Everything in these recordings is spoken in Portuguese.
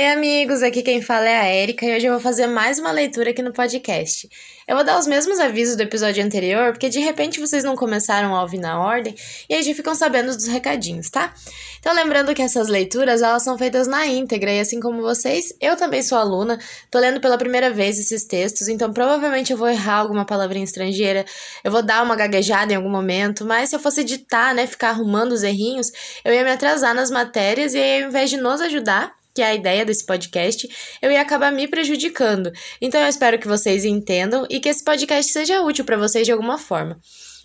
Oi, amigos! Aqui quem fala é a Erika e hoje eu vou fazer mais uma leitura aqui no podcast. Eu vou dar os mesmos avisos do episódio anterior, porque de repente vocês não começaram a ouvir na ordem e aí já ficam sabendo dos recadinhos, tá? Então, lembrando que essas leituras elas são feitas na íntegra e assim como vocês, eu também sou aluna, tô lendo pela primeira vez esses textos, então provavelmente eu vou errar alguma palavrinha estrangeira, eu vou dar uma gaguejada em algum momento, mas se eu fosse editar, né, ficar arrumando os errinhos, eu ia me atrasar nas matérias e aí, ao invés de nos ajudar, que é a ideia desse podcast, eu ia acabar me prejudicando. Então eu espero que vocês entendam e que esse podcast seja útil para vocês de alguma forma.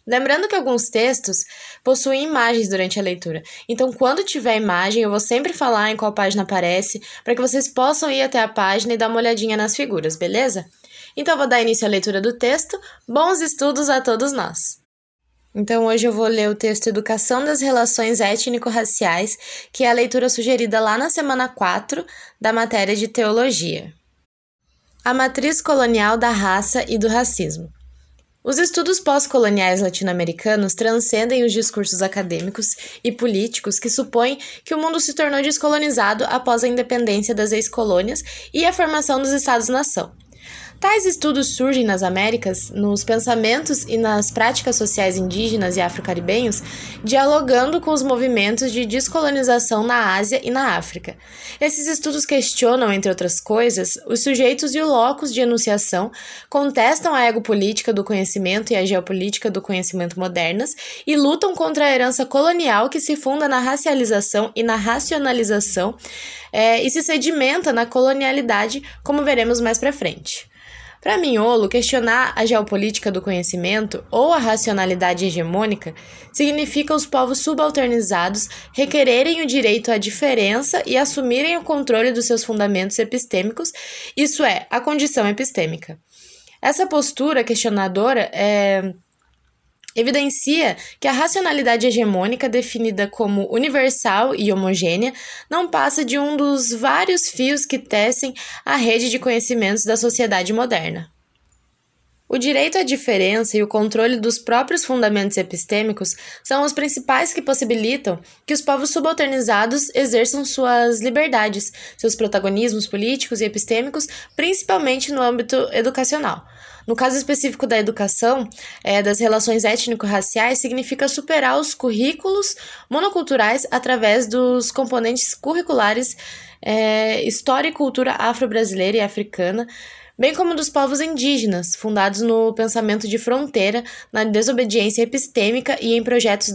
Lembrando que alguns textos possuem imagens durante a leitura. Então, quando tiver imagem, eu vou sempre falar em qual página aparece, para que vocês possam ir até a página e dar uma olhadinha nas figuras, beleza? Então, vou dar início à leitura do texto. Bons estudos a todos nós! Então, hoje eu vou ler o texto Educação das Relações Étnico-Raciais, que é a leitura sugerida lá na semana 4 da matéria de Teologia. A matriz colonial da raça e do racismo. Os estudos pós-coloniais latino-americanos transcendem os discursos acadêmicos e políticos que supõem que o mundo se tornou descolonizado após a independência das ex-colônias e a formação dos Estados-nação. Tais estudos surgem nas Américas, nos pensamentos e nas práticas sociais indígenas e afro-caribenhos, dialogando com os movimentos de descolonização na Ásia e na África. Esses estudos questionam, entre outras coisas, os sujeitos e o locus de enunciação, contestam a ego política do conhecimento e a geopolítica do conhecimento modernas e lutam contra a herança colonial que se funda na racialização e na racionalização é, e se sedimenta na colonialidade, como veremos mais para frente. Para Miolo, questionar a geopolítica do conhecimento ou a racionalidade hegemônica significa os povos subalternizados requererem o direito à diferença e assumirem o controle dos seus fundamentos epistêmicos, isso é, a condição epistêmica. Essa postura questionadora é evidencia que a racionalidade hegemônica, definida como universal e homogênea, não passa de um dos vários fios que tecem a rede de conhecimentos da sociedade moderna. O direito à diferença e o controle dos próprios fundamentos epistêmicos são os principais que possibilitam que os povos subalternizados exerçam suas liberdades, seus protagonismos políticos e epistêmicos, principalmente no âmbito educacional. No caso específico da educação, é, das relações étnico-raciais, significa superar os currículos monoculturais através dos componentes curriculares é, História e Cultura Afro-Brasileira e Africana, bem como dos povos indígenas, fundados no pensamento de fronteira, na desobediência epistêmica e em projetos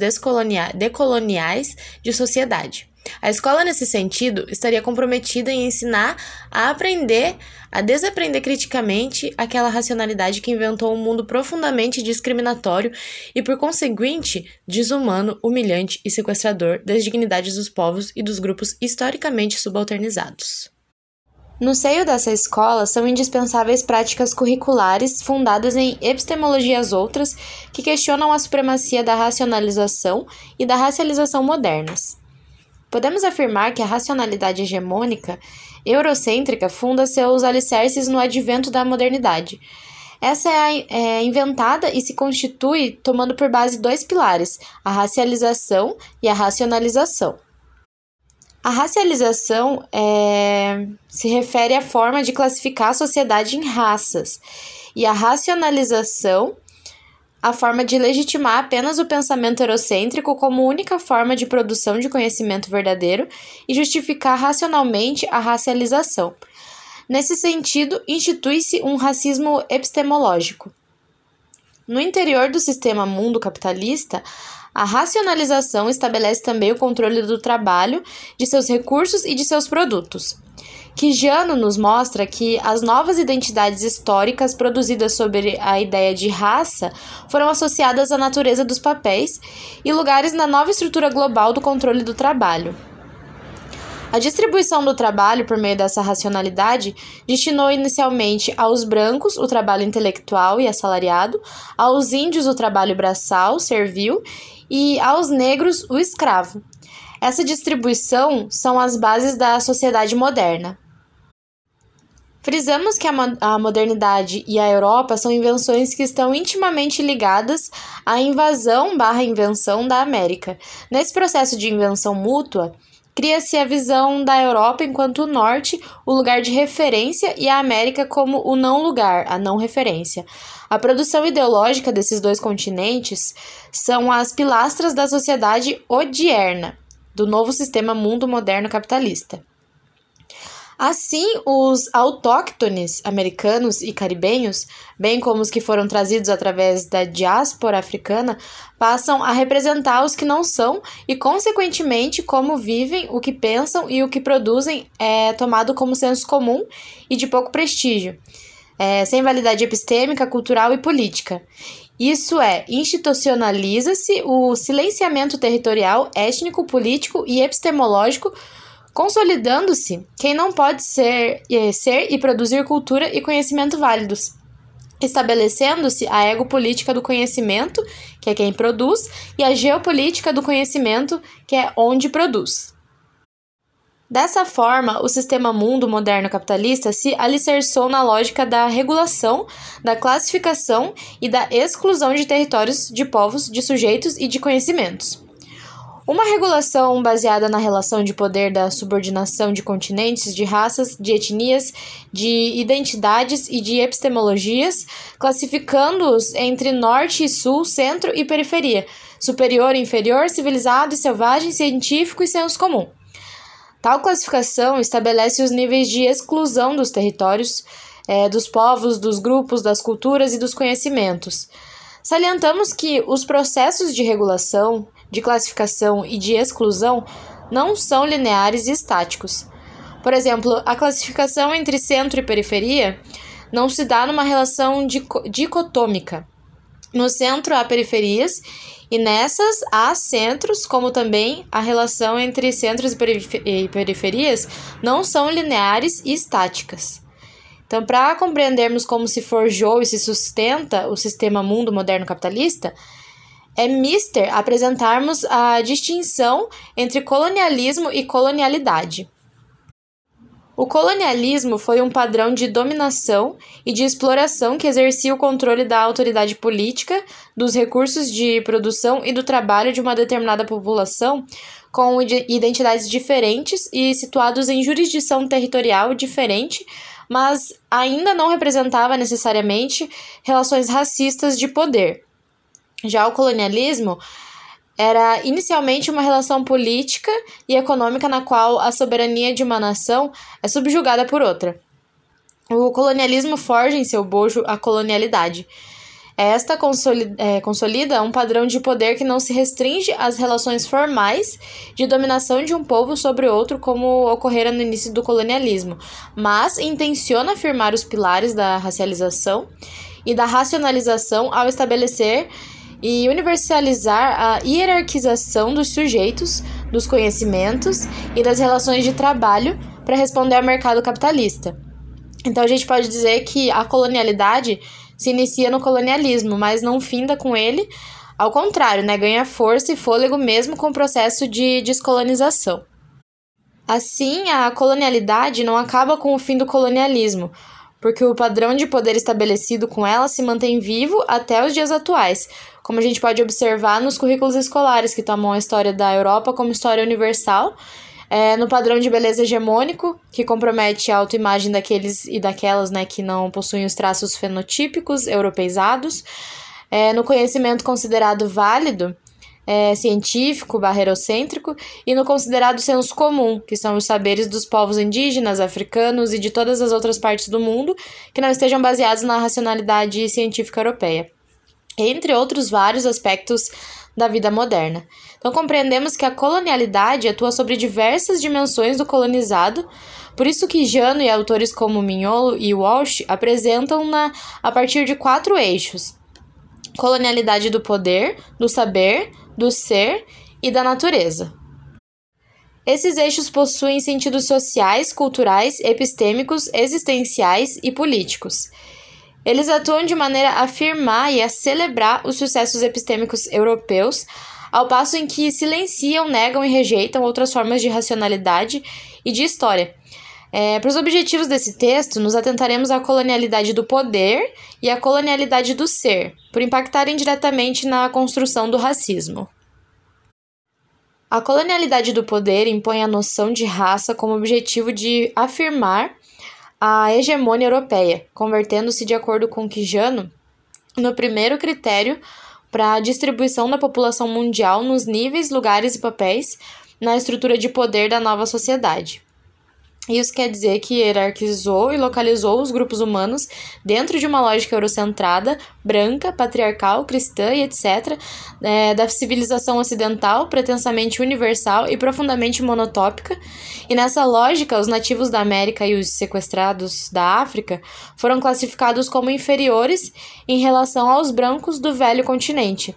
decoloniais de sociedade. A escola, nesse sentido, estaria comprometida em ensinar a aprender, a desaprender criticamente aquela racionalidade que inventou um mundo profundamente discriminatório e, por conseguinte, desumano, humilhante e sequestrador das dignidades dos povos e dos grupos historicamente subalternizados. No seio dessa escola são indispensáveis práticas curriculares fundadas em epistemologias outras que questionam a supremacia da racionalização e da racialização modernas. Podemos afirmar que a racionalidade hegemônica eurocêntrica funda seus alicerces no advento da modernidade. Essa é, é, inventada e se constitui tomando por base dois pilares, a racialização e a racionalização. A racialização é, se refere à forma de classificar a sociedade em raças, e a racionalização a forma de legitimar apenas o pensamento eurocêntrico como única forma de produção de conhecimento verdadeiro e justificar racionalmente a racialização. Nesse sentido, institui-se um racismo epistemológico. No interior do sistema mundo capitalista, a racionalização estabelece também o controle do trabalho, de seus recursos e de seus produtos. Quijano nos mostra que as novas identidades históricas produzidas sobre a ideia de raça foram associadas à natureza dos papéis e lugares na nova estrutura global do controle do trabalho. A distribuição do trabalho por meio dessa racionalidade destinou inicialmente aos brancos o trabalho intelectual e assalariado, aos índios o trabalho braçal, servil e aos negros o escravo. Essa distribuição são as bases da sociedade moderna. Frisamos que a modernidade e a Europa são invenções que estão intimamente ligadas à invasão barra invenção da América. Nesse processo de invenção mútua, cria-se a visão da Europa enquanto o Norte, o lugar de referência, e a América como o não lugar, a não referência. A produção ideológica desses dois continentes são as pilastras da sociedade odierna, do novo sistema mundo moderno capitalista. Assim, os autóctones americanos e caribenhos, bem como os que foram trazidos através da diáspora africana, passam a representar os que não são e, consequentemente, como vivem, o que pensam e o que produzem é tomado como senso comum e de pouco prestígio, é, sem validade epistêmica, cultural e política. Isso é, institucionaliza-se o silenciamento territorial, étnico, político e epistemológico consolidando-se quem não pode ser, ser e produzir cultura e conhecimento válidos, estabelecendo-se a egopolítica do conhecimento, que é quem produz, e a geopolítica do conhecimento, que é onde produz. Dessa forma, o sistema mundo moderno capitalista se alicerçou na lógica da regulação, da classificação e da exclusão de territórios, de povos, de sujeitos e de conhecimentos. Uma regulação baseada na relação de poder da subordinação de continentes, de raças, de etnias, de identidades e de epistemologias, classificando-os entre norte e sul, centro e periferia, superior e inferior, civilizado e selvagem, científico e senso comum. Tal classificação estabelece os níveis de exclusão dos territórios, é, dos povos, dos grupos, das culturas e dos conhecimentos. Salientamos que os processos de regulação, de classificação e de exclusão não são lineares e estáticos. Por exemplo, a classificação entre centro e periferia não se dá numa relação dicotômica. No centro há periferias e nessas há centros, como também a relação entre centros e periferias não são lineares e estáticas. Então, para compreendermos como se forjou e se sustenta o sistema mundo moderno capitalista, é mister apresentarmos a distinção entre colonialismo e colonialidade. O colonialismo foi um padrão de dominação e de exploração que exercia o controle da autoridade política, dos recursos de produção e do trabalho de uma determinada população com identidades diferentes e situados em jurisdição territorial diferente, mas ainda não representava necessariamente relações racistas de poder. Já o colonialismo era inicialmente uma relação política e econômica na qual a soberania de uma nação é subjugada por outra. O colonialismo forja em seu bojo a colonialidade. Esta consolida, é, consolida um padrão de poder que não se restringe às relações formais de dominação de um povo sobre outro, como ocorrera no início do colonialismo, mas intenciona afirmar os pilares da racialização e da racionalização ao estabelecer e universalizar a hierarquização dos sujeitos, dos conhecimentos e das relações de trabalho para responder ao mercado capitalista. Então a gente pode dizer que a colonialidade se inicia no colonialismo, mas não finda com ele, ao contrário, né, ganha força e fôlego mesmo com o processo de descolonização. Assim, a colonialidade não acaba com o fim do colonialismo, porque o padrão de poder estabelecido com ela se mantém vivo até os dias atuais, como a gente pode observar nos currículos escolares que tomam a história da Europa como história universal, é, no padrão de beleza hegemônico, que compromete a autoimagem daqueles e daquelas né, que não possuem os traços fenotípicos europeizados, é, no conhecimento considerado válido, é, científico, barreirocêntrico, e no considerado senso comum, que são os saberes dos povos indígenas, africanos e de todas as outras partes do mundo que não estejam baseados na racionalidade científica europeia entre outros vários aspectos da vida moderna. Então, compreendemos que a colonialidade atua sobre diversas dimensões do colonizado, por isso que Jano e autores como Mignolo e Walsh apresentam-na a partir de quatro eixos: colonialidade do poder, do saber, do ser e da natureza. Esses eixos possuem sentidos sociais, culturais, epistêmicos, existenciais e políticos. Eles atuam de maneira a afirmar e a celebrar os sucessos epistêmicos europeus, ao passo em que silenciam, negam e rejeitam outras formas de racionalidade e de história. É, para os objetivos desse texto, nos atentaremos à colonialidade do poder e à colonialidade do ser, por impactarem diretamente na construção do racismo. A colonialidade do poder impõe a noção de raça como objetivo de afirmar a hegemonia europeia, convertendo-se, de acordo com Quijano, no primeiro critério para a distribuição da população mundial nos níveis, lugares e papéis na estrutura de poder da nova sociedade. Isso quer dizer que hierarquizou e localizou os grupos humanos dentro de uma lógica eurocentrada, branca, patriarcal, cristã e etc., é, da civilização ocidental, pretensamente universal e profundamente monotópica. E nessa lógica, os nativos da América e os sequestrados da África foram classificados como inferiores em relação aos brancos do velho continente.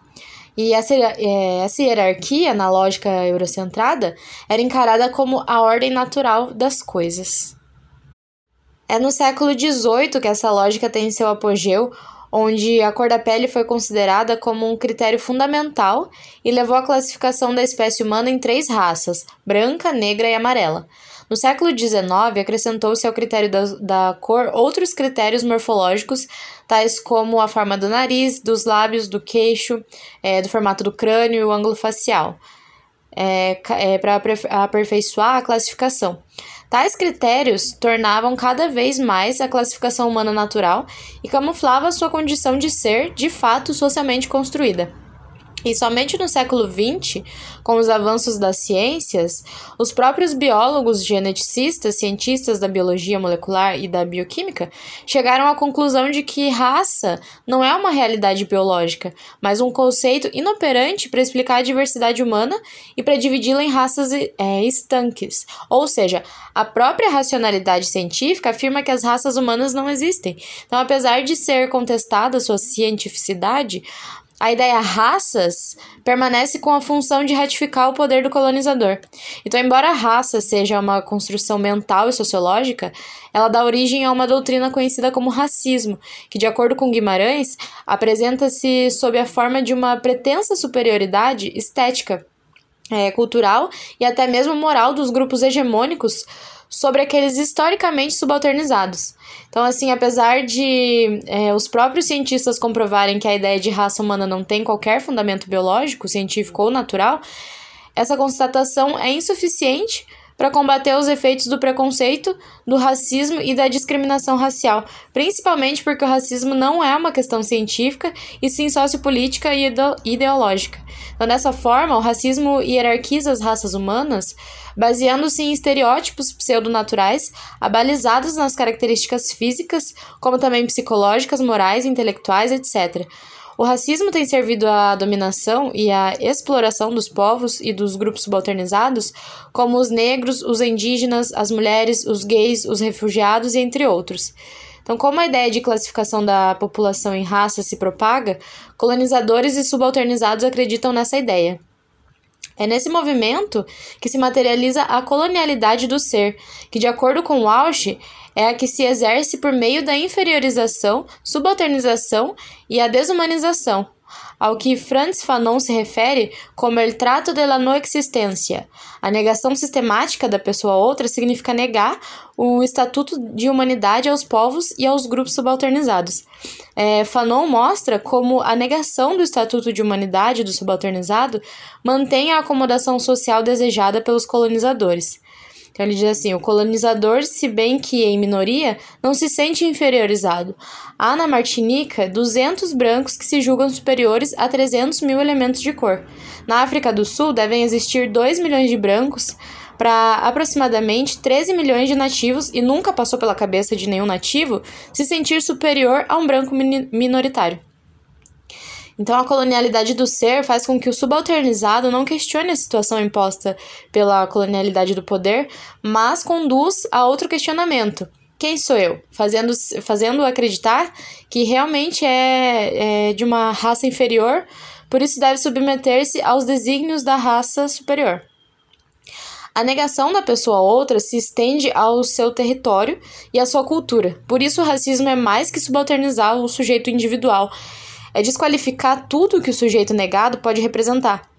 E essa, é, essa hierarquia, na lógica eurocentrada, era encarada como a ordem natural das coisas. É no século XVIII que essa lógica tem seu apogeu, onde a cor da pele foi considerada como um critério fundamental e levou à classificação da espécie humana em três raças: branca, negra e amarela. No século XIX, acrescentou-se ao critério da, da cor outros critérios morfológicos, tais como a forma do nariz, dos lábios, do queixo, é, do formato do crânio e o ângulo facial, é, é, para aperfeiçoar a classificação. Tais critérios tornavam cada vez mais a classificação humana natural e camuflavam sua condição de ser, de fato, socialmente construída. E somente no século XX, com os avanços das ciências, os próprios biólogos, geneticistas, cientistas da biologia molecular e da bioquímica chegaram à conclusão de que raça não é uma realidade biológica, mas um conceito inoperante para explicar a diversidade humana e para dividi-la em raças é, estanques. Ou seja, a própria racionalidade científica afirma que as raças humanas não existem. Então, apesar de ser contestada sua cientificidade, a ideia raças permanece com a função de ratificar o poder do colonizador. Então, embora a raça seja uma construção mental e sociológica, ela dá origem a uma doutrina conhecida como racismo, que, de acordo com Guimarães, apresenta-se sob a forma de uma pretensa superioridade estética, é, cultural e até mesmo moral dos grupos hegemônicos sobre aqueles historicamente subalternizados. Então, assim, apesar de é, os próprios cientistas comprovarem que a ideia de raça humana não tem qualquer fundamento biológico, científico ou natural, essa constatação é insuficiente para combater os efeitos do preconceito, do racismo e da discriminação racial, principalmente porque o racismo não é uma questão científica e sim sociopolítica e ideológica. Então, dessa forma, o racismo hierarquiza as raças humanas, baseando-se em estereótipos pseudonaturais, abalizados nas características físicas, como também psicológicas, morais, intelectuais, etc. O racismo tem servido à dominação e à exploração dos povos e dos grupos subalternizados, como os negros, os indígenas, as mulheres, os gays, os refugiados e entre outros. Então, como a ideia de classificação da população em raça se propaga, colonizadores e subalternizados acreditam nessa ideia. É nesse movimento que se materializa a colonialidade do ser, que, de acordo com Walsh, é a que se exerce por meio da inferiorização, subalternização e a desumanização, ao que Franz Fanon se refere como el trato de la no existência. A negação sistemática da pessoa outra significa negar o estatuto de humanidade aos povos e aos grupos subalternizados. É, Fanon mostra como a negação do estatuto de humanidade do subalternizado mantém a acomodação social desejada pelos colonizadores. Então ele diz assim: o colonizador, se bem que em minoria, não se sente inferiorizado. Há na Martinica 200 brancos que se julgam superiores a 300 mil elementos de cor. Na África do Sul devem existir 2 milhões de brancos para aproximadamente 13 milhões de nativos e nunca passou pela cabeça de nenhum nativo se sentir superior a um branco minoritário. Então, a colonialidade do ser faz com que o subalternizado não questione a situação imposta pela colonialidade do poder, mas conduz a outro questionamento. Quem sou eu? Fazendo, fazendo acreditar que realmente é, é de uma raça inferior, por isso deve submeter-se aos desígnios da raça superior. A negação da pessoa outra se estende ao seu território e à sua cultura. Por isso, o racismo é mais que subalternizar o sujeito individual, é desqualificar tudo que o sujeito negado pode representar.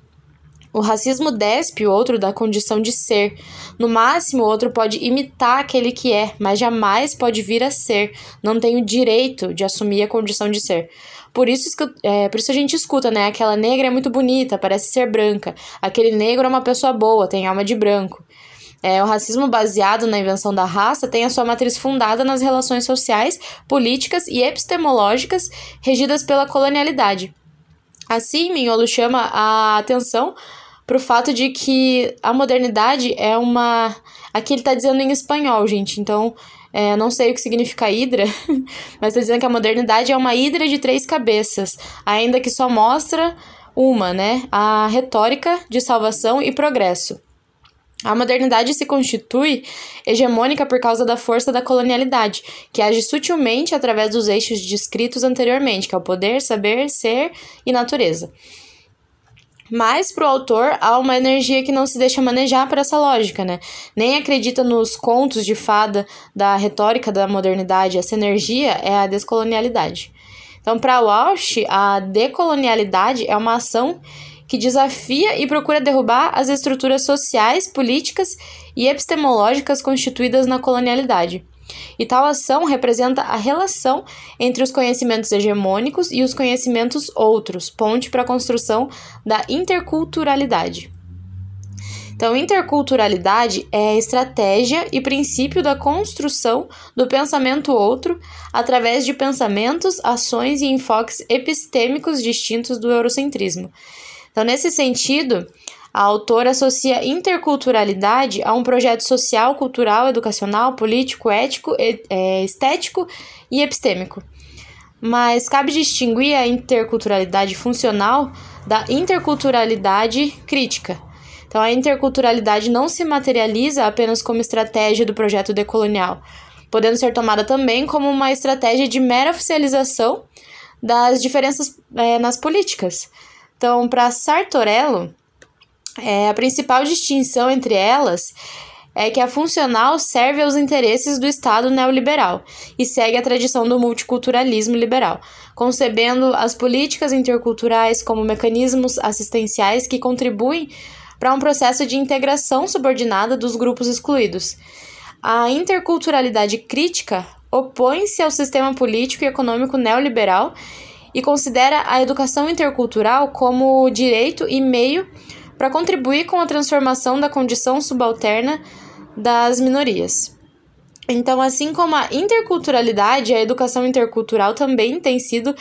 O racismo despe o outro da condição de ser. No máximo, o outro pode imitar aquele que é, mas jamais pode vir a ser. Não tem o direito de assumir a condição de ser. Por isso, é, por isso a gente escuta, né? Aquela negra é muito bonita, parece ser branca. Aquele negro é uma pessoa boa, tem alma de branco. É, o racismo baseado na invenção da raça tem a sua matriz fundada nas relações sociais, políticas e epistemológicas regidas pela colonialidade. Assim, Mignolo chama a atenção pro fato de que a modernidade é uma. Aqui ele tá dizendo em espanhol, gente, então é, não sei o que significa hidra, mas tá dizendo que a modernidade é uma hidra de três cabeças, ainda que só mostra uma, né? A retórica de salvação e progresso. A modernidade se constitui hegemônica por causa da força da colonialidade, que age sutilmente através dos eixos descritos anteriormente, que é o poder, saber, ser e natureza. Mas para o autor há uma energia que não se deixa manejar por essa lógica, né? Nem acredita nos contos de fada da retórica da modernidade. Essa energia é a descolonialidade. Então, para Walsh, a decolonialidade é uma ação que desafia e procura derrubar as estruturas sociais, políticas e epistemológicas constituídas na colonialidade. E tal ação representa a relação entre os conhecimentos hegemônicos e os conhecimentos outros, ponte para a construção da interculturalidade. Então, interculturalidade é a estratégia e princípio da construção do pensamento outro através de pensamentos, ações e enfoques epistêmicos distintos do eurocentrismo. Então, nesse sentido, a autora associa interculturalidade a um projeto social, cultural, educacional, político, ético, é, estético e epistêmico. Mas cabe distinguir a interculturalidade funcional da interculturalidade crítica. Então, a interculturalidade não se materializa apenas como estratégia do projeto decolonial, podendo ser tomada também como uma estratégia de mera oficialização das diferenças é, nas políticas. Então, para Sartorello, é, a principal distinção entre elas é que a funcional serve aos interesses do Estado neoliberal e segue a tradição do multiculturalismo liberal, concebendo as políticas interculturais como mecanismos assistenciais que contribuem para um processo de integração subordinada dos grupos excluídos. A interculturalidade crítica opõe-se ao sistema político e econômico neoliberal e considera a educação intercultural como direito e meio para contribuir com a transformação da condição subalterna das minorias. Então, assim como a interculturalidade, a educação intercultural também tem sido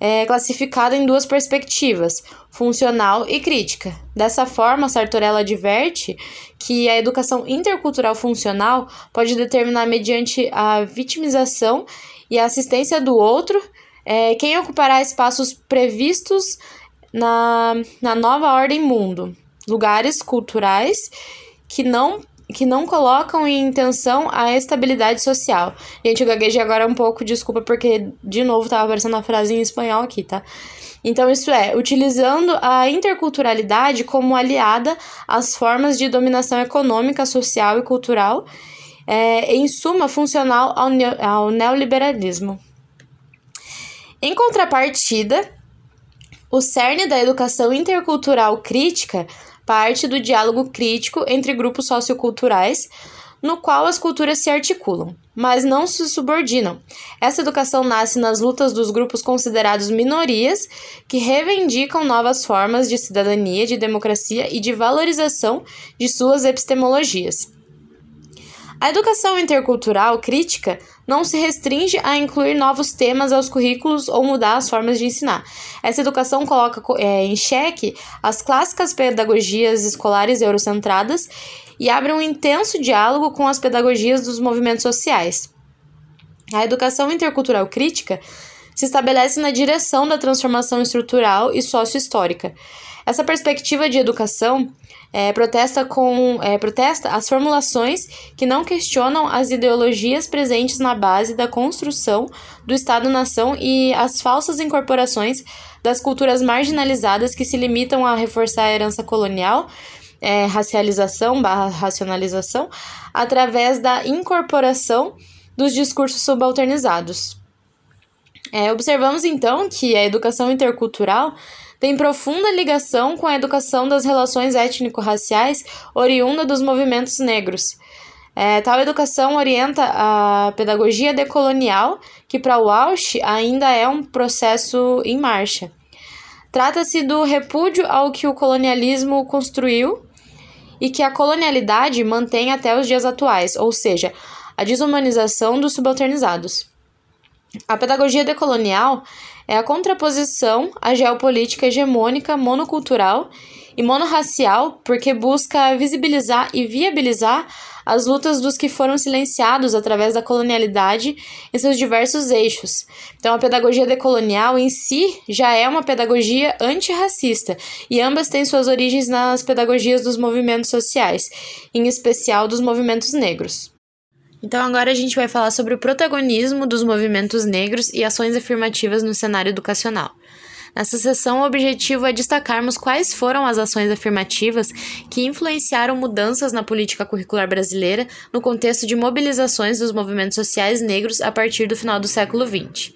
é, classificada em duas perspectivas, funcional e crítica. Dessa forma, Sartorella adverte que a educação intercultural funcional pode determinar, mediante a vitimização e a assistência do outro, é, quem ocupará espaços previstos na, na nova ordem mundo, lugares culturais que não que não colocam em intenção a estabilidade social. Gente, eu gaguejei agora um pouco, desculpa, porque de novo tava aparecendo uma frase em espanhol aqui, tá? Então, isso é, utilizando a interculturalidade como aliada às formas de dominação econômica, social e cultural, é, em suma, funcional ao, ao neoliberalismo. Em contrapartida, o cerne da educação intercultural crítica parte do diálogo crítico entre grupos socioculturais, no qual as culturas se articulam, mas não se subordinam. Essa educação nasce nas lutas dos grupos considerados minorias, que reivindicam novas formas de cidadania, de democracia e de valorização de suas epistemologias. A educação intercultural crítica não se restringe a incluir novos temas aos currículos ou mudar as formas de ensinar. Essa educação coloca é, em xeque as clássicas pedagogias escolares eurocentradas e abre um intenso diálogo com as pedagogias dos movimentos sociais. A educação intercultural crítica se estabelece na direção da transformação estrutural e sócio-histórica. Essa perspectiva de educação é, protesta, com, é, protesta as formulações que não questionam as ideologias presentes na base da construção do Estado-nação e as falsas incorporações das culturas marginalizadas que se limitam a reforçar a herança colonial, é, racialização barra racionalização, através da incorporação dos discursos subalternizados. É, observamos então que a educação intercultural tem profunda ligação com a educação das relações étnico-raciais oriunda dos movimentos negros. É, tal educação orienta a pedagogia decolonial, que para Walsh ainda é um processo em marcha. Trata-se do repúdio ao que o colonialismo construiu e que a colonialidade mantém até os dias atuais, ou seja, a desumanização dos subalternizados. A pedagogia decolonial é a contraposição à geopolítica hegemônica monocultural e monorracial, porque busca visibilizar e viabilizar as lutas dos que foram silenciados através da colonialidade em seus diversos eixos. Então, a pedagogia decolonial em si já é uma pedagogia antirracista, e ambas têm suas origens nas pedagogias dos movimentos sociais, em especial dos movimentos negros. Então, agora a gente vai falar sobre o protagonismo dos movimentos negros e ações afirmativas no cenário educacional. Nessa sessão, o objetivo é destacarmos quais foram as ações afirmativas que influenciaram mudanças na política curricular brasileira no contexto de mobilizações dos movimentos sociais negros a partir do final do século XX.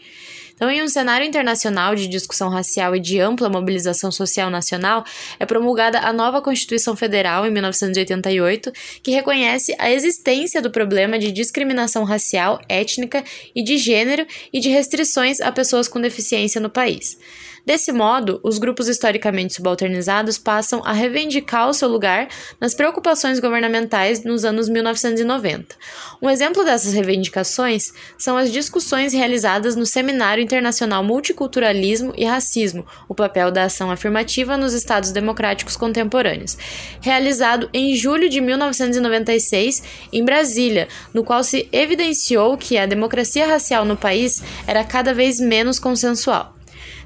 Então, em um cenário internacional de discussão racial e de ampla mobilização social nacional, é promulgada a nova Constituição Federal, em 1988, que reconhece a existência do problema de discriminação racial, étnica e de gênero e de restrições a pessoas com deficiência no país. Desse modo, os grupos historicamente subalternizados passam a reivindicar o seu lugar nas preocupações governamentais nos anos 1990. Um exemplo dessas reivindicações são as discussões realizadas no Seminário Internacional Multiculturalismo e Racismo: O papel da ação afirmativa nos Estados democráticos contemporâneos, realizado em julho de 1996 em Brasília, no qual se evidenciou que a democracia racial no país era cada vez menos consensual.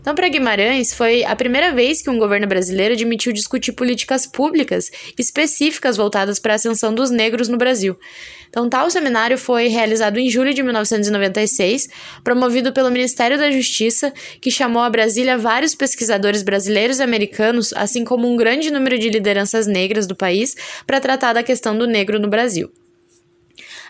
Então, para Guimarães, foi a primeira vez que um governo brasileiro admitiu discutir políticas públicas específicas voltadas para a ascensão dos negros no Brasil. Então, tal seminário foi realizado em julho de 1996, promovido pelo Ministério da Justiça, que chamou a Brasília vários pesquisadores brasileiros e americanos, assim como um grande número de lideranças negras do país, para tratar da questão do negro no Brasil.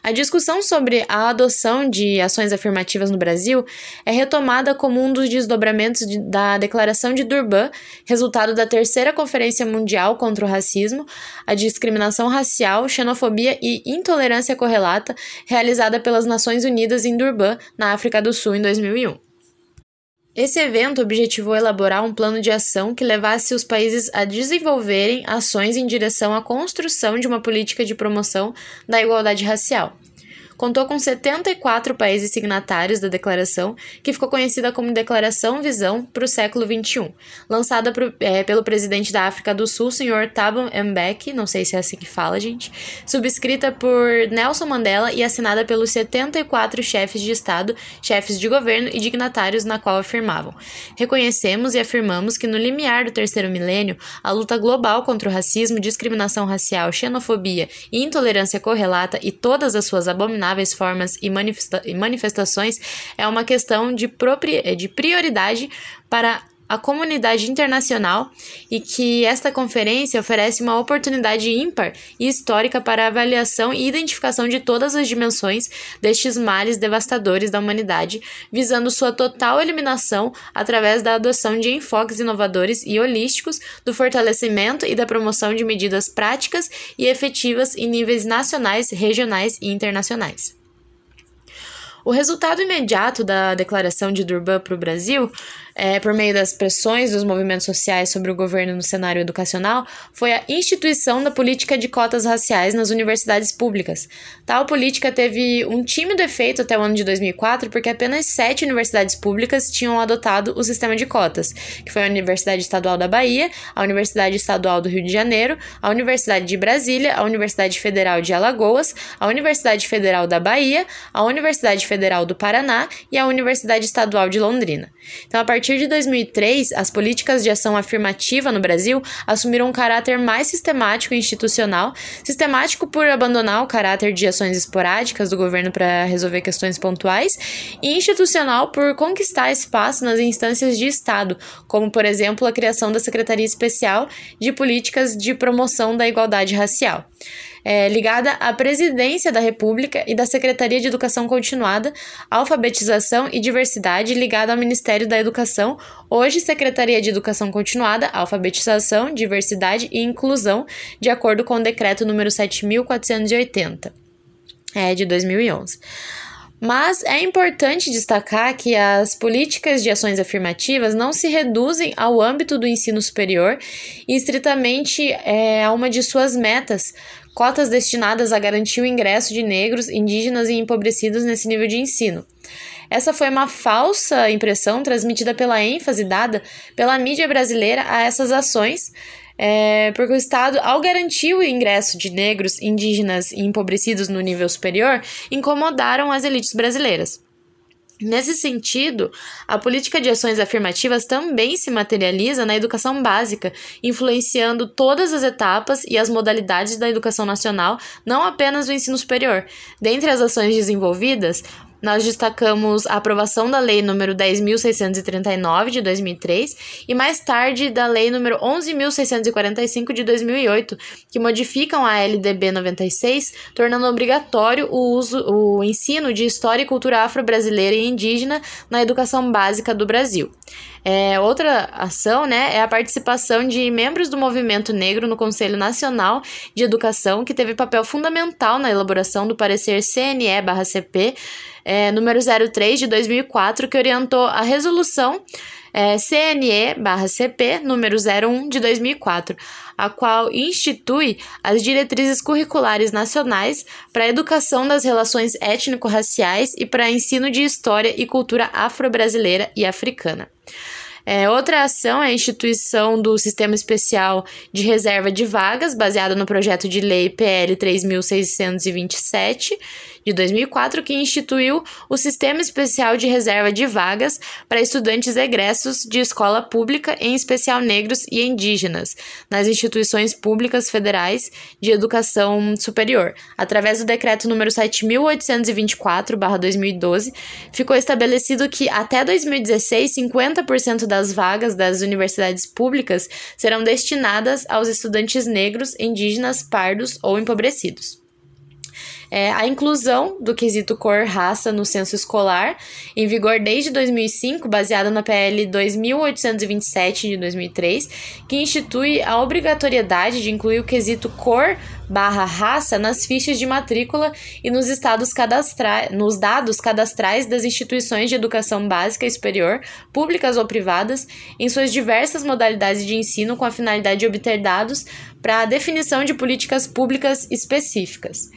A discussão sobre a adoção de ações afirmativas no Brasil é retomada como um dos desdobramentos de, da Declaração de Durban, resultado da terceira Conferência Mundial contra o Racismo, a Discriminação Racial, Xenofobia e Intolerância Correlata, realizada pelas Nações Unidas em Durban, na África do Sul, em 2001. Esse evento objetivou elaborar um plano de ação que levasse os países a desenvolverem ações em direção à construção de uma política de promoção da igualdade racial contou com 74 países signatários da declaração, que ficou conhecida como Declaração Visão para o Século XXI, lançada pro, é, pelo presidente da África do Sul, Sr. Thabo Mbeki, não sei se é assim que fala, gente, subscrita por Nelson Mandela e assinada pelos 74 chefes de Estado, chefes de governo e dignatários, na qual afirmavam: Reconhecemos e afirmamos que no limiar do terceiro milênio, a luta global contra o racismo, discriminação racial, xenofobia e intolerância correlata e todas as suas abominações inomináveis formas e, manifesta manifestações é uma questão de, de prioridade para a comunidade internacional e que esta conferência oferece uma oportunidade ímpar e histórica para a avaliação e identificação de todas as dimensões destes males devastadores da humanidade, visando sua total eliminação através da adoção de enfoques inovadores e holísticos, do fortalecimento e da promoção de medidas práticas e efetivas em níveis nacionais, regionais e internacionais. O resultado imediato da declaração de Durban para o Brasil é, por meio das pressões dos movimentos sociais sobre o governo no cenário educacional, foi a instituição da política de cotas raciais nas universidades públicas. Tal política teve um tímido efeito até o ano de 2004, porque apenas sete universidades públicas tinham adotado o sistema de cotas, que foi a Universidade Estadual da Bahia, a Universidade Estadual do Rio de Janeiro, a Universidade de Brasília, a Universidade Federal de Alagoas, a Universidade Federal da Bahia, a Universidade Federal do Paraná e a Universidade Estadual de Londrina. Então, a partir de 2003, as políticas de ação afirmativa no Brasil assumiram um caráter mais sistemático e institucional, sistemático por abandonar o caráter de ações esporádicas do governo para resolver questões pontuais, e institucional por conquistar espaço nas instâncias de Estado, como, por exemplo, a criação da Secretaria Especial de Políticas de Promoção da Igualdade Racial. É, ligada à Presidência da República e da Secretaria de Educação Continuada, Alfabetização e Diversidade, ligada ao Ministério da Educação, hoje Secretaria de Educação Continuada, Alfabetização, Diversidade e Inclusão, de acordo com o decreto número 7480, é, de 2011. Mas é importante destacar que as políticas de ações afirmativas não se reduzem ao âmbito do ensino superior e estritamente é, a uma de suas metas, cotas destinadas a garantir o ingresso de negros, indígenas e empobrecidos nesse nível de ensino. Essa foi uma falsa impressão transmitida pela ênfase dada pela mídia brasileira a essas ações, é, porque o Estado, ao garantir o ingresso de negros, indígenas e empobrecidos no nível superior, incomodaram as elites brasileiras. Nesse sentido, a política de ações afirmativas também se materializa na educação básica, influenciando todas as etapas e as modalidades da educação nacional, não apenas o ensino superior. Dentre as ações desenvolvidas, nós destacamos a aprovação da Lei número 10.639 de 2003 e mais tarde da Lei número 11.645 de 2008, que modificam a LDB 96, tornando obrigatório o uso, o ensino de história e cultura afro-brasileira e indígena na educação básica do Brasil. É, outra ação né, é a participação de membros do movimento negro no Conselho Nacional de Educação, que teve papel fundamental na elaboração do parecer CNE-CP é, número 03 de 2004, que orientou a resolução é, CNE-CP número 01 de 2004, a qual institui as diretrizes curriculares nacionais para a educação das relações étnico-raciais e para ensino de história e cultura afro-brasileira e africana. É, outra ação é a instituição do Sistema Especial de Reserva de Vagas, baseado no projeto de lei PL 3627 de 2004, que instituiu o Sistema Especial de Reserva de Vagas para estudantes egressos de escola pública, em especial negros e indígenas, nas instituições públicas federais de educação superior. Através do decreto número 7824/2012, ficou estabelecido que até 2016 50% das vagas das universidades públicas serão destinadas aos estudantes negros, indígenas, pardos ou empobrecidos é, a inclusão do quesito cor-raça no censo escolar, em vigor desde 2005, baseada na PL 2827 de 2003, que institui a obrigatoriedade de incluir o quesito cor barra raça nas fichas de matrícula e nos, estados cadastra nos dados cadastrais das instituições de educação básica e superior, públicas ou privadas, em suas diversas modalidades de ensino com a finalidade de obter dados para a definição de políticas públicas específicas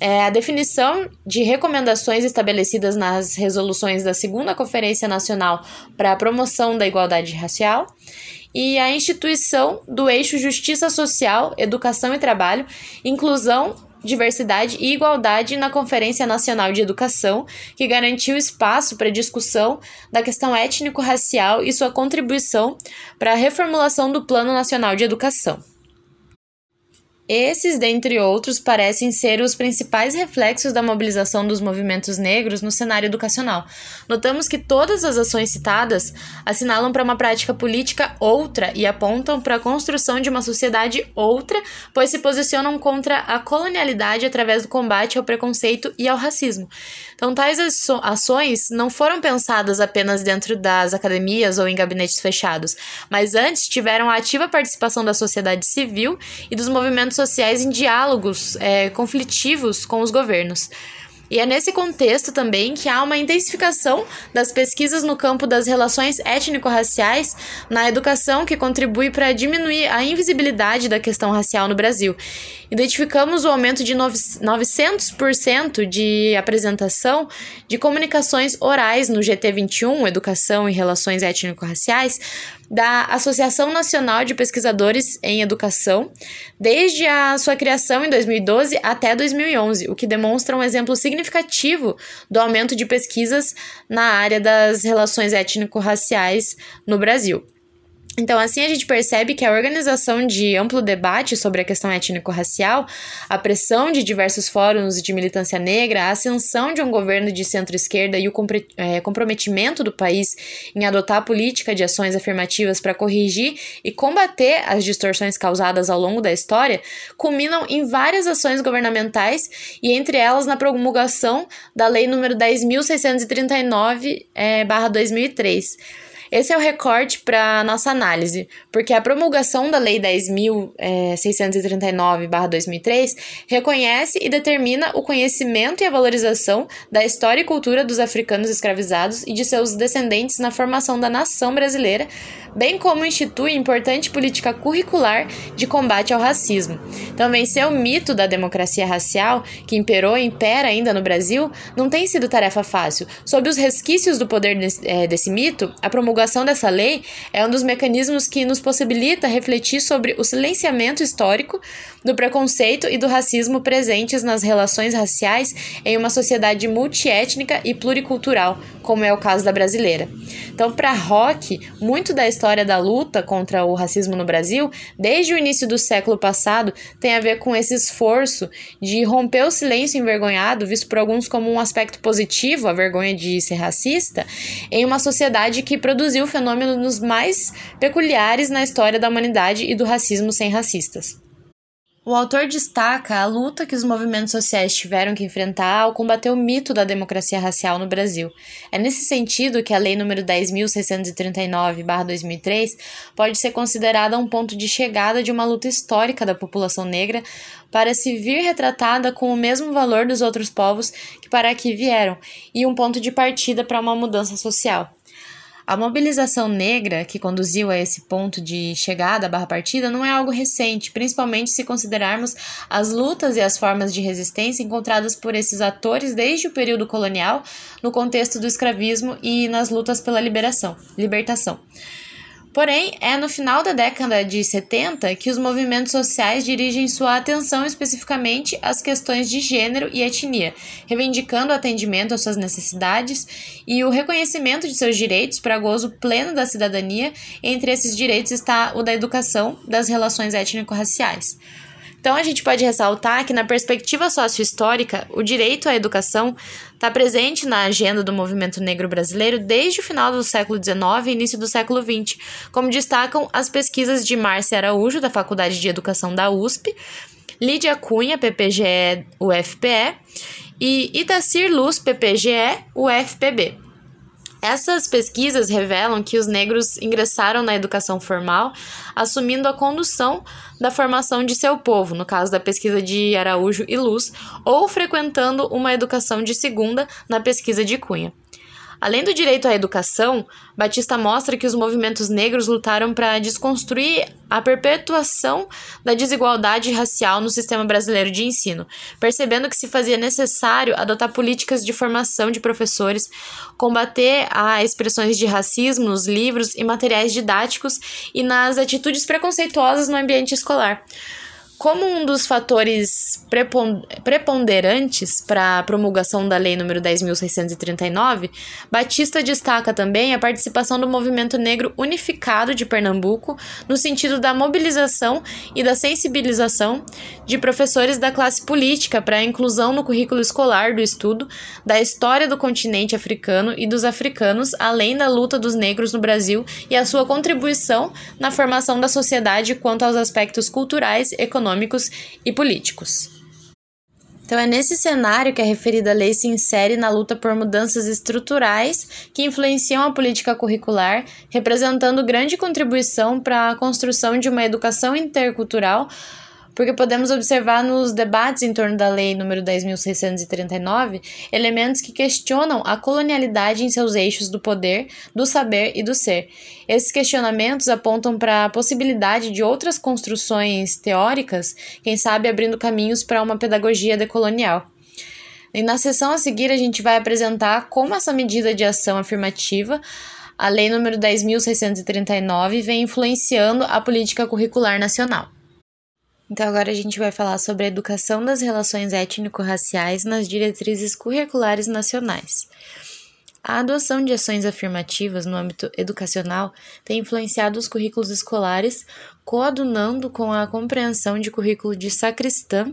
é a definição de recomendações estabelecidas nas resoluções da Segunda Conferência Nacional para a Promoção da Igualdade Racial e a instituição do eixo Justiça Social, Educação e Trabalho, Inclusão, Diversidade e Igualdade na Conferência Nacional de Educação, que garantiu espaço para discussão da questão étnico-racial e sua contribuição para a reformulação do Plano Nacional de Educação. Esses, dentre outros, parecem ser os principais reflexos da mobilização dos movimentos negros no cenário educacional. Notamos que todas as ações citadas assinalam para uma prática política outra e apontam para a construção de uma sociedade outra, pois se posicionam contra a colonialidade através do combate ao preconceito e ao racismo. Então, tais ações não foram pensadas apenas dentro das academias ou em gabinetes fechados, mas antes tiveram a ativa participação da sociedade civil e dos movimentos sociais em diálogos é, conflitivos com os governos. E é nesse contexto também que há uma intensificação das pesquisas no campo das relações étnico-raciais na educação que contribui para diminuir a invisibilidade da questão racial no Brasil. Identificamos o aumento de 900% de apresentação de comunicações orais no GT21, Educação e Relações Étnico-Raciais, da Associação Nacional de Pesquisadores em Educação, desde a sua criação em 2012 até 2011, o que demonstra um exemplo significativo do aumento de pesquisas na área das relações étnico-raciais no Brasil. Então, assim a gente percebe que a organização de amplo debate sobre a questão étnico-racial, a pressão de diversos fóruns de militância negra, a ascensão de um governo de centro-esquerda e o é, comprometimento do país em adotar a política de ações afirmativas para corrigir e combater as distorções causadas ao longo da história, culminam em várias ações governamentais e, entre elas, na promulgação da Lei nº 10.639-2003 esse é o recorte para nossa análise, porque a promulgação da Lei 10.639-2003 reconhece e determina o conhecimento e a valorização da história e cultura dos africanos escravizados e de seus descendentes na formação da nação brasileira, bem como institui importante política curricular de combate ao racismo. Então, vencer o mito da democracia racial, que imperou e impera ainda no Brasil, não tem sido tarefa fácil. Sob os resquícios do poder desse, é, desse mito, a promulgação promulgação dessa lei é um dos mecanismos que nos possibilita refletir sobre o silenciamento histórico do preconceito e do racismo presentes nas relações raciais em uma sociedade multiétnica e pluricultural, como é o caso da brasileira. Então, para Rock, muito da história da luta contra o racismo no Brasil, desde o início do século passado, tem a ver com esse esforço de romper o silêncio envergonhado, visto por alguns como um aspecto positivo, a vergonha de ser racista, em uma sociedade que produziu fenômenos mais peculiares na história da humanidade e do racismo sem racistas. O autor destaca a luta que os movimentos sociais tiveram que enfrentar ao combater o mito da democracia racial no Brasil. É nesse sentido que a Lei nº 10.639-2003 pode ser considerada um ponto de chegada de uma luta histórica da população negra para se vir retratada com o mesmo valor dos outros povos que para aqui vieram, e um ponto de partida para uma mudança social. A mobilização negra que conduziu a esse ponto de chegada barra partida não é algo recente, principalmente se considerarmos as lutas e as formas de resistência encontradas por esses atores desde o período colonial, no contexto do escravismo e nas lutas pela liberação, libertação. Porém, é no final da década de 70 que os movimentos sociais dirigem sua atenção especificamente às questões de gênero e etnia, reivindicando o atendimento às suas necessidades e o reconhecimento de seus direitos para gozo pleno da cidadania. Entre esses direitos está o da educação das relações étnico-raciais. Então, a gente pode ressaltar que, na perspectiva sociohistórica, o direito à educação está presente na agenda do movimento negro brasileiro desde o final do século XIX e início do século XX, como destacam as pesquisas de Márcia Araújo, da Faculdade de Educação da USP, Lídia Cunha, PPGE UFPE, e Itacir Luz, PPGE UFPB. Essas pesquisas revelam que os negros ingressaram na educação formal, assumindo a condução da formação de seu povo, no caso da pesquisa de Araújo e Luz, ou frequentando uma educação de segunda na pesquisa de Cunha. Além do direito à educação, Batista mostra que os movimentos negros lutaram para desconstruir a perpetuação da desigualdade racial no sistema brasileiro de ensino, percebendo que se fazia necessário adotar políticas de formação de professores, combater as expressões de racismo nos livros e materiais didáticos e nas atitudes preconceituosas no ambiente escolar. Como um dos fatores preponderantes para a promulgação da Lei nº 10.639, Batista destaca também a participação do movimento negro unificado de Pernambuco no sentido da mobilização e da sensibilização de professores da classe política para a inclusão no currículo escolar do estudo da história do continente africano e dos africanos, além da luta dos negros no Brasil e a sua contribuição na formação da sociedade quanto aos aspectos culturais, econômicos econômicos e políticos. Então, é nesse cenário que a referida lei se insere na luta por mudanças estruturais que influenciam a política curricular, representando grande contribuição para a construção de uma educação intercultural porque podemos observar nos debates em torno da Lei nº 10.639 elementos que questionam a colonialidade em seus eixos do poder, do saber e do ser. Esses questionamentos apontam para a possibilidade de outras construções teóricas, quem sabe abrindo caminhos para uma pedagogia decolonial. E na sessão a seguir, a gente vai apresentar como essa medida de ação afirmativa a Lei nº 10.639 vem influenciando a política curricular nacional. Então, agora a gente vai falar sobre a educação das relações étnico-raciais nas diretrizes curriculares nacionais. A adoção de ações afirmativas no âmbito educacional tem influenciado os currículos escolares, coadunando com a compreensão de currículo de sacristã,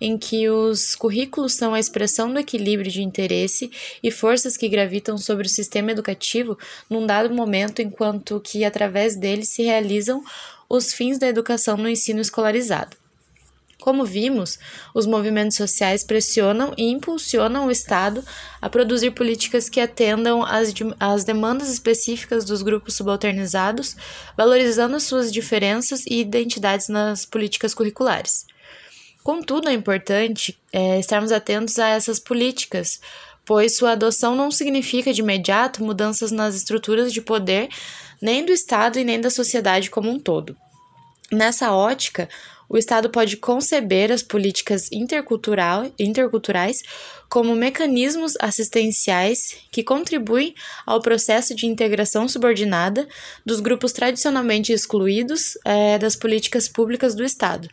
em que os currículos são a expressão do equilíbrio de interesse e forças que gravitam sobre o sistema educativo num dado momento, enquanto que através deles se realizam os fins da educação no ensino escolarizado. Como vimos, os movimentos sociais pressionam e impulsionam o Estado a produzir políticas que atendam às, às demandas específicas dos grupos subalternizados, valorizando suas diferenças e identidades nas políticas curriculares. Contudo, é importante é, estarmos atentos a essas políticas, pois sua adoção não significa de imediato mudanças nas estruturas de poder, nem do Estado e nem da sociedade como um todo. Nessa ótica, o Estado pode conceber as políticas intercultural, interculturais como mecanismos assistenciais que contribuem ao processo de integração subordinada dos grupos tradicionalmente excluídos é, das políticas públicas do Estado,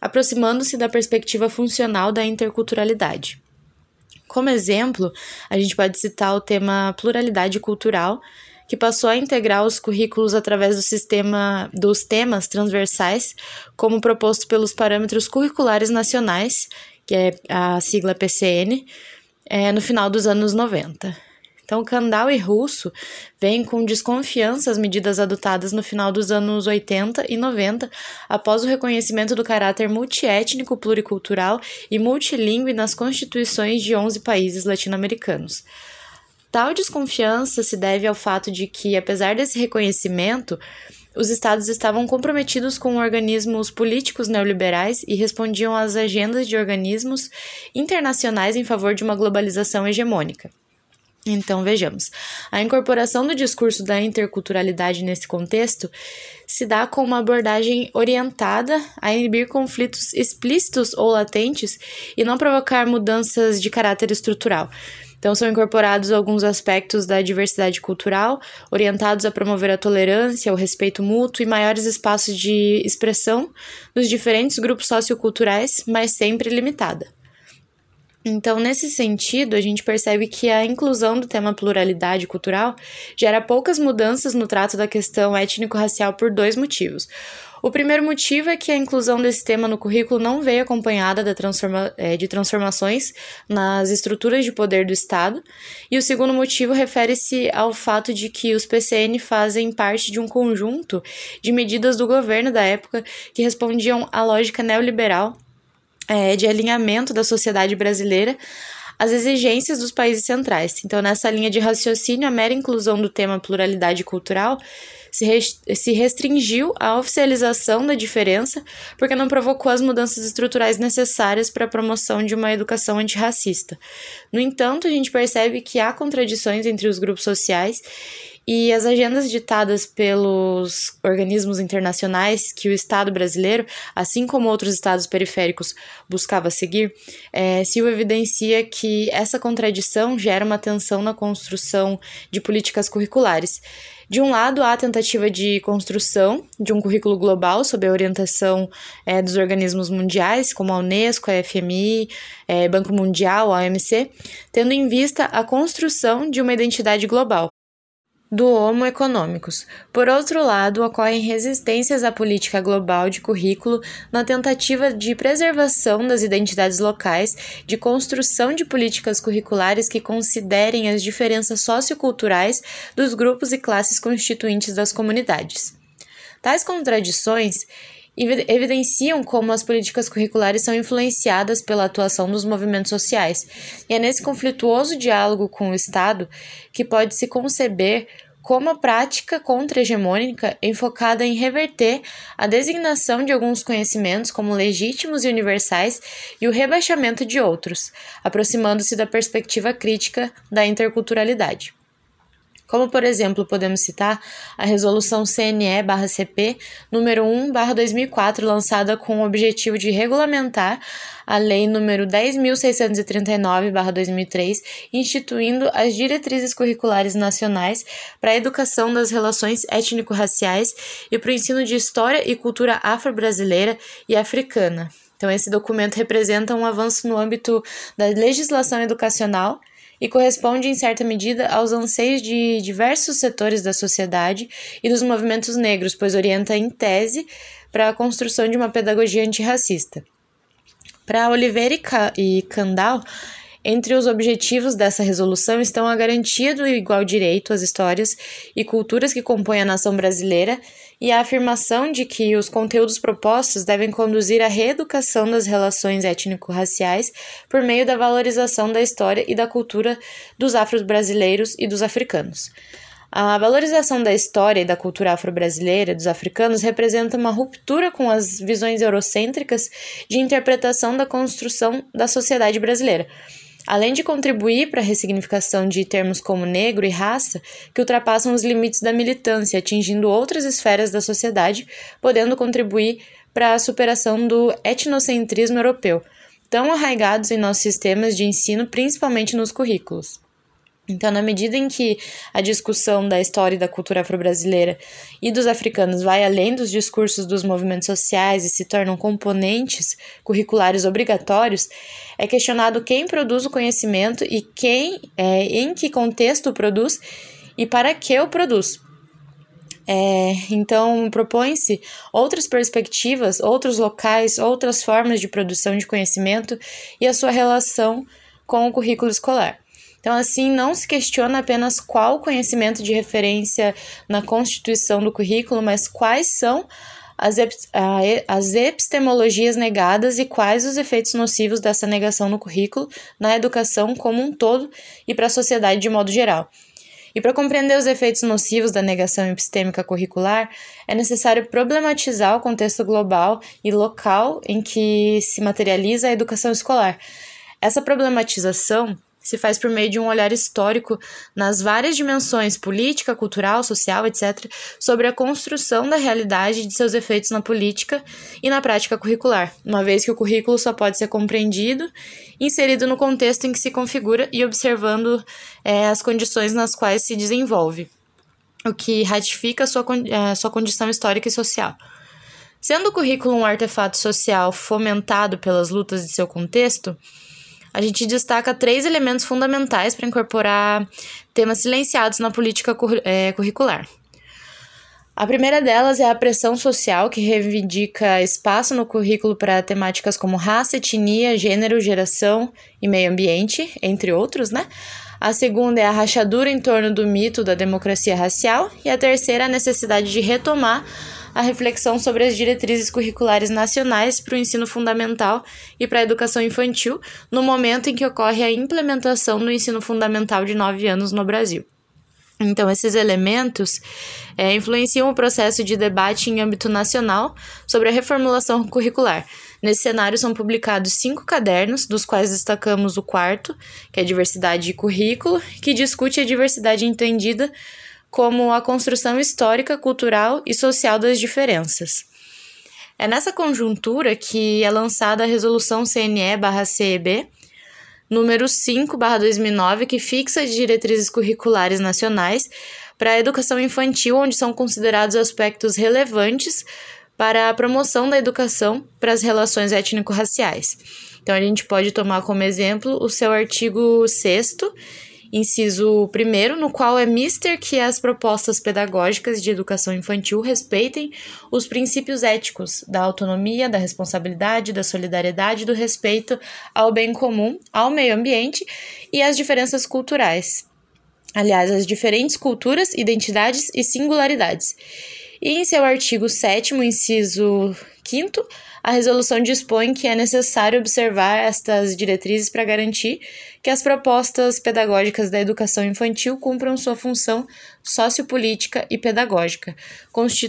aproximando-se da perspectiva funcional da interculturalidade. Como exemplo, a gente pode citar o tema pluralidade cultural, que passou a integrar os currículos através do sistema dos temas transversais, como proposto pelos parâmetros curriculares nacionais, que é a sigla PCN, é, no final dos anos 90. Então, Kandal e Russo veem com desconfiança as medidas adotadas no final dos anos 80 e 90, após o reconhecimento do caráter multiétnico, pluricultural e multilingüe nas constituições de 11 países latino-americanos. Tal desconfiança se deve ao fato de que, apesar desse reconhecimento, os estados estavam comprometidos com organismos políticos neoliberais e respondiam às agendas de organismos internacionais em favor de uma globalização hegemônica. Então, vejamos. A incorporação do discurso da interculturalidade nesse contexto se dá com uma abordagem orientada a inibir conflitos explícitos ou latentes e não provocar mudanças de caráter estrutural. Então, são incorporados alguns aspectos da diversidade cultural, orientados a promover a tolerância, o respeito mútuo e maiores espaços de expressão dos diferentes grupos socioculturais, mas sempre limitada. Então, nesse sentido, a gente percebe que a inclusão do tema pluralidade cultural gera poucas mudanças no trato da questão étnico-racial por dois motivos. O primeiro motivo é que a inclusão desse tema no currículo não veio acompanhada transforma é, de transformações nas estruturas de poder do Estado, e o segundo motivo refere-se ao fato de que os PCN fazem parte de um conjunto de medidas do governo da época que respondiam à lógica neoliberal é, de alinhamento da sociedade brasileira às exigências dos países centrais. Então, nessa linha de raciocínio, a mera inclusão do tema pluralidade cultural se, restringiu à oficialização da diferença porque não provocou as mudanças estruturais necessárias para a promoção de uma educação antirracista. No entanto, a gente percebe que há contradições entre os grupos sociais e as agendas ditadas pelos organismos internacionais que o Estado brasileiro, assim como outros estados periféricos, buscava seguir, é, Silva evidencia que essa contradição gera uma tensão na construção de políticas curriculares. De um lado, há a tentativa de construção de um currículo global sob a orientação é, dos organismos mundiais, como a Unesco, a FMI, é, Banco Mundial, a OMC, tendo em vista a construção de uma identidade global do Homo econômicos. Por outro lado, ocorrem resistências à política global de currículo na tentativa de preservação das identidades locais, de construção de políticas curriculares que considerem as diferenças socioculturais dos grupos e classes constituintes das comunidades. Tais contradições evidenciam como as políticas curriculares são influenciadas pela atuação dos movimentos sociais. E é nesse conflituoso diálogo com o Estado que pode se conceber como a prática contra-hegemônica enfocada em reverter a designação de alguns conhecimentos como legítimos e universais e o rebaixamento de outros, aproximando-se da perspectiva crítica da interculturalidade como por exemplo podemos citar a Resolução CNE/CP número 1/2004, lançada com o objetivo de regulamentar a Lei número 10.639/2003, instituindo as diretrizes curriculares nacionais para a educação das relações étnico-raciais e para o ensino de história e cultura afro-brasileira e africana. Então, esse documento representa um avanço no âmbito da legislação educacional e corresponde, em certa medida, aos anseios de diversos setores da sociedade e dos movimentos negros, pois orienta, em tese, para a construção de uma pedagogia antirracista. Para Oliveira e Candal, entre os objetivos dessa resolução estão a garantia do igual direito às histórias e culturas que compõem a nação brasileira e a afirmação de que os conteúdos propostos devem conduzir à reeducação das relações étnico-raciais por meio da valorização da história e da cultura dos afro-brasileiros e dos africanos. A valorização da história e da cultura afro-brasileira dos africanos representa uma ruptura com as visões eurocêntricas de interpretação da construção da sociedade brasileira além de contribuir para a ressignificação de termos como negro e raça, que ultrapassam os limites da militância, atingindo outras esferas da sociedade, podendo contribuir para a superação do etnocentrismo europeu, tão arraigados em nossos sistemas de ensino, principalmente nos currículos. Então, na medida em que a discussão da história e da cultura afro-brasileira e dos africanos vai além dos discursos dos movimentos sociais e se tornam componentes curriculares obrigatórios, é questionado quem produz o conhecimento e quem, é, em que contexto o produz e para que o produz. É, então, propõe-se outras perspectivas, outros locais, outras formas de produção de conhecimento e a sua relação com o currículo escolar. Então, assim, não se questiona apenas qual o conhecimento de referência na constituição do currículo, mas quais são as, as epistemologias negadas e quais os efeitos nocivos dessa negação no currículo, na educação como um todo e para a sociedade de modo geral. E para compreender os efeitos nocivos da negação epistêmica curricular, é necessário problematizar o contexto global e local em que se materializa a educação escolar. Essa problematização se faz por meio de um olhar histórico nas várias dimensões política, cultural, social, etc., sobre a construção da realidade de seus efeitos na política e na prática curricular, uma vez que o currículo só pode ser compreendido inserido no contexto em que se configura e observando é, as condições nas quais se desenvolve, o que ratifica sua, é, sua condição histórica e social. Sendo o currículo um artefato social fomentado pelas lutas de seu contexto, a gente destaca três elementos fundamentais para incorporar temas silenciados na política é, curricular. A primeira delas é a pressão social, que reivindica espaço no currículo para temáticas como raça, etnia, gênero, geração e meio ambiente, entre outros, né? A segunda é a rachadura em torno do mito da democracia racial. E a terceira, a necessidade de retomar a reflexão sobre as diretrizes curriculares nacionais para o ensino fundamental e para a educação infantil, no momento em que ocorre a implementação do ensino fundamental de nove anos no Brasil. Então, esses elementos é, influenciam o processo de debate em âmbito nacional sobre a reformulação curricular. Nesse cenário, são publicados cinco cadernos, dos quais destacamos o quarto, que é Diversidade de Currículo, que discute a diversidade entendida como a construção histórica, cultural e social das diferenças. É nessa conjuntura que é lançada a Resolução CNE-CEB, número 5-2009, que fixa as diretrizes curriculares nacionais para a educação infantil, onde são considerados aspectos relevantes para a promoção da educação para as relações étnico-raciais. Então, a gente pode tomar como exemplo o seu artigo 6 inciso 1, no qual é mister que as propostas pedagógicas de educação infantil respeitem os princípios éticos da autonomia, da responsabilidade, da solidariedade, do respeito ao bem comum, ao meio ambiente e às diferenças culturais. Aliás, as diferentes culturas, identidades e singularidades. E em seu artigo 7, inciso 5, a resolução dispõe que é necessário observar estas diretrizes para garantir que as propostas pedagógicas da educação infantil cumpram sua função sociopolítica e pedagógica,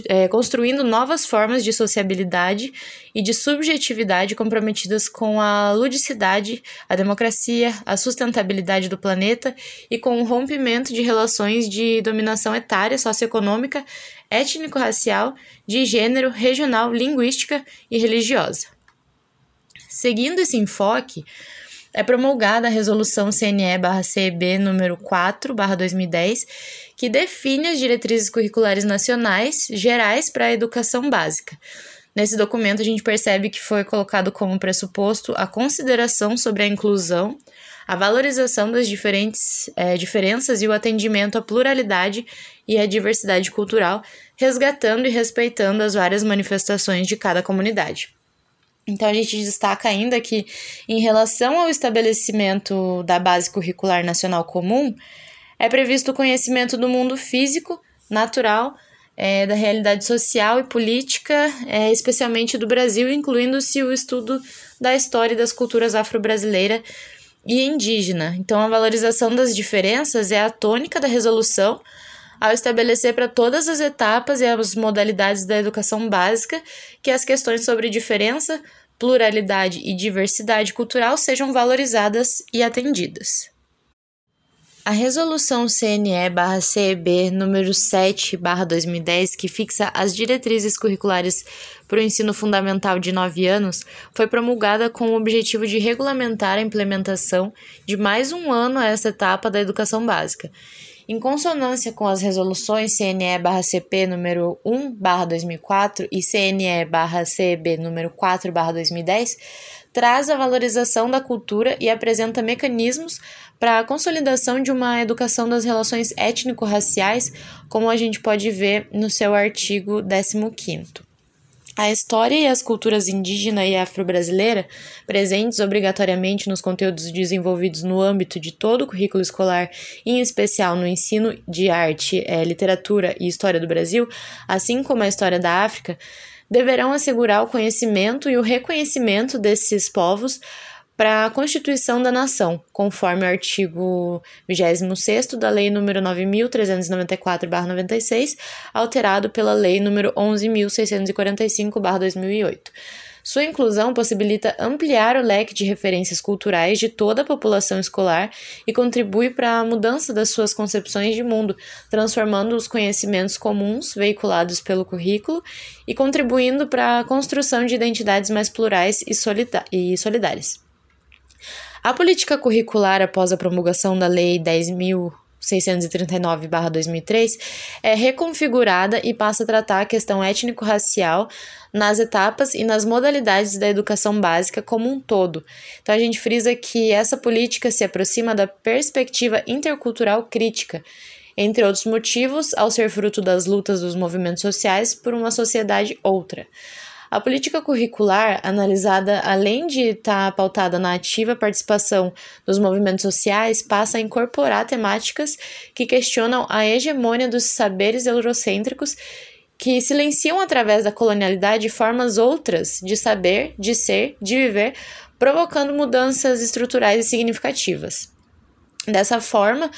é, construindo novas formas de sociabilidade e de subjetividade comprometidas com a ludicidade, a democracia, a sustentabilidade do planeta e com o rompimento de relações de dominação etária, socioeconômica, étnico-racial, de gênero, regional, linguística e religiosa. Seguindo esse enfoque, é promulgada a Resolução CNE-CEB número 4-2010, que define as diretrizes curriculares nacionais gerais para a educação básica. Nesse documento, a gente percebe que foi colocado como pressuposto a consideração sobre a inclusão, a valorização das diferentes é, diferenças e o atendimento à pluralidade e à diversidade cultural, resgatando e respeitando as várias manifestações de cada comunidade. Então, a gente destaca ainda que, em relação ao estabelecimento da Base Curricular Nacional Comum, é previsto o conhecimento do mundo físico, natural, é, da realidade social e política, é, especialmente do Brasil, incluindo-se o estudo da história e das culturas afro-brasileira e indígena. Então, a valorização das diferenças é a tônica da resolução ao estabelecer para todas as etapas e as modalidades da educação básica que as questões sobre diferença, pluralidade e diversidade cultural sejam valorizadas e atendidas. A resolução CNE/CEB número 7/2010, que fixa as diretrizes curriculares para o ensino fundamental de 9 anos, foi promulgada com o objetivo de regulamentar a implementação de mais um ano a essa etapa da educação básica. Em consonância com as resoluções CNE/CP número 1/2004 e CNE/CEB número 4/2010, traz a valorização da cultura e apresenta mecanismos para a consolidação de uma educação das relações étnico-raciais, como a gente pode ver no seu artigo 15. A história e as culturas indígena e afro-brasileira, presentes obrigatoriamente nos conteúdos desenvolvidos no âmbito de todo o currículo escolar, em especial no ensino de arte, é, literatura e história do Brasil, assim como a história da África, deverão assegurar o conhecimento e o reconhecimento desses povos para a Constituição da Nação, conforme o artigo 26 da Lei nº 9.394-96, alterado pela Lei nº 11.645-2008. Sua inclusão possibilita ampliar o leque de referências culturais de toda a população escolar e contribui para a mudança das suas concepções de mundo, transformando os conhecimentos comuns veiculados pelo currículo e contribuindo para a construção de identidades mais plurais e, solidárias. A política curricular após a promulgação da Lei 10.639-2003 é reconfigurada e passa a tratar a questão étnico-racial nas etapas e nas modalidades da educação básica como um todo. Então, a gente frisa que essa política se aproxima da perspectiva intercultural crítica, entre outros motivos, ao ser fruto das lutas dos movimentos sociais por uma sociedade outra. A política curricular, analisada além de estar tá pautada na ativa participação dos movimentos sociais, passa a incorporar temáticas que questionam a hegemônia dos saberes eurocêntricos que silenciam através da colonialidade formas outras de saber, de ser, de viver, provocando mudanças estruturais e significativas. Dessa forma,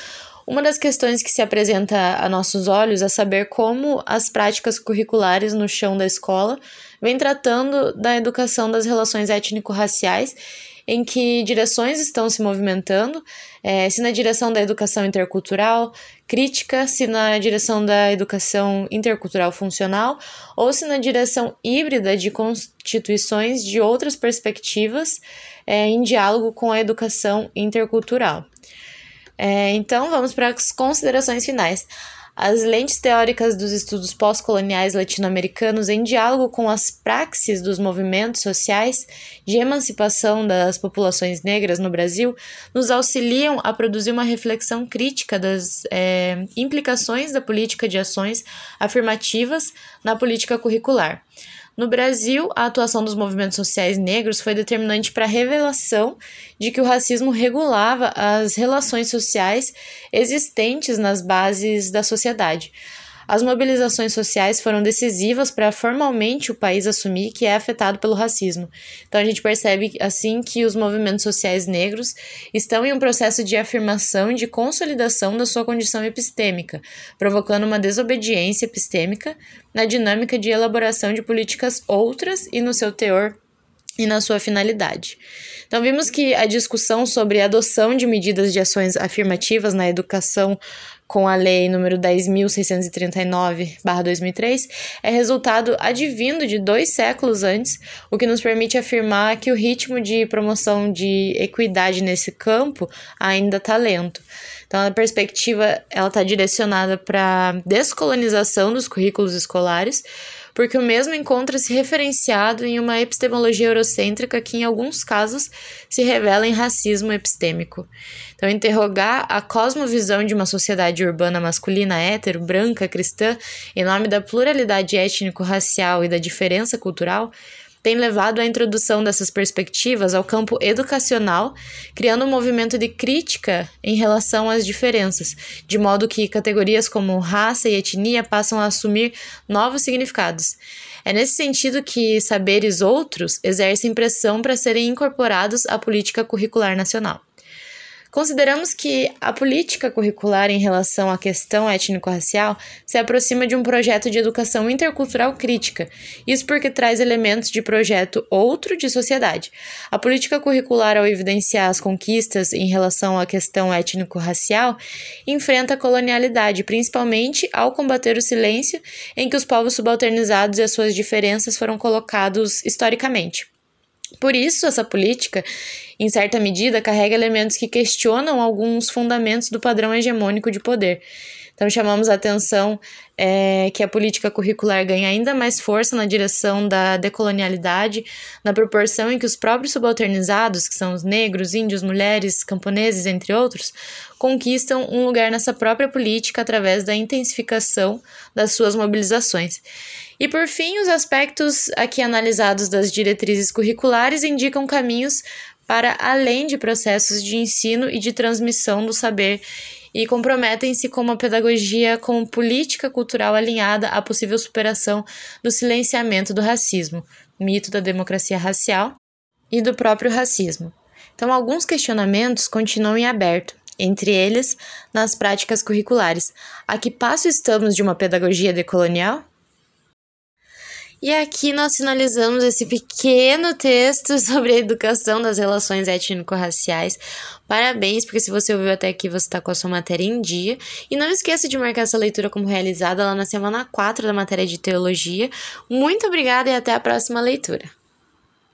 uma das questões que se apresenta a nossos olhos é saber como as práticas curriculares no chão da escola vêm tratando da educação das relações étnico-raciais, em que direções estão se movimentando, é, se na direção da educação intercultural crítica, se na direção da educação intercultural funcional, ou se na direção híbrida de constituições de outras perspectivas é, em diálogo com a educação intercultural. É, então, vamos para as considerações finais. As lentes teóricas dos estudos pós-coloniais latino-americanos, em diálogo com as praxes dos movimentos sociais de emancipação das populações negras no Brasil, nos auxiliam a produzir uma reflexão crítica das é, implicações da política de ações afirmativas na política curricular. No Brasil, a atuação dos movimentos sociais negros foi determinante para a revelação de que o racismo regulava as relações sociais existentes nas bases da sociedade. As mobilizações sociais foram decisivas para formalmente o país assumir que é afetado pelo racismo. Então a gente percebe assim que os movimentos sociais negros estão em um processo de afirmação e de consolidação da sua condição epistêmica, provocando uma desobediência epistêmica na dinâmica de elaboração de políticas outras e no seu teor e na sua finalidade. Então, vimos que a discussão sobre a adoção de medidas de ações afirmativas na educação com a Lei número 10.639-2003 é resultado advindo de dois séculos antes, o que nos permite afirmar que o ritmo de promoção de equidade nesse campo ainda está lento. Então, a perspectiva ela está direcionada para descolonização dos currículos escolares, porque o mesmo encontra-se referenciado em uma epistemologia eurocêntrica que, em alguns casos, se revela em racismo epistêmico. Então, interrogar a cosmovisão de uma sociedade urbana masculina hétero, branca, cristã, em nome da pluralidade étnico-racial e da diferença cultural, tem levado à introdução dessas perspectivas ao campo educacional, criando um movimento de crítica em relação às diferenças, de modo que categorias como raça e etnia passam a assumir novos significados. É nesse sentido que saberes outros exercem pressão para serem incorporados à política curricular nacional. Consideramos que a política curricular em relação à questão étnico-racial se aproxima de um projeto de educação intercultural crítica, isso porque traz elementos de projeto outro de sociedade. A política curricular, ao evidenciar as conquistas em relação à questão étnico-racial, enfrenta a colonialidade, principalmente ao combater o silêncio em que os povos subalternizados e as suas diferenças foram colocados historicamente. Por isso, essa política, em certa medida, carrega elementos que questionam alguns fundamentos do padrão hegemônico de poder. Então, chamamos a atenção é, que a política curricular ganha ainda mais força na direção da decolonialidade, na proporção em que os próprios subalternizados, que são os negros, índios, mulheres, camponeses, entre outros, conquistam um lugar nessa própria política através da intensificação das suas mobilizações. E por fim, os aspectos aqui analisados das diretrizes curriculares indicam caminhos para além de processos de ensino e de transmissão do saber e comprometem-se com uma pedagogia com política cultural alinhada à possível superação do silenciamento do racismo, mito da democracia racial e do próprio racismo. Então, alguns questionamentos continuam em aberto, entre eles nas práticas curriculares. A que passo estamos de uma pedagogia decolonial? E aqui nós finalizamos esse pequeno texto sobre a educação das relações étnico-raciais. Parabéns, porque se você ouviu até aqui, você está com a sua matéria em dia. E não esqueça de marcar essa leitura como realizada lá na semana 4 da matéria de teologia. Muito obrigada e até a próxima leitura.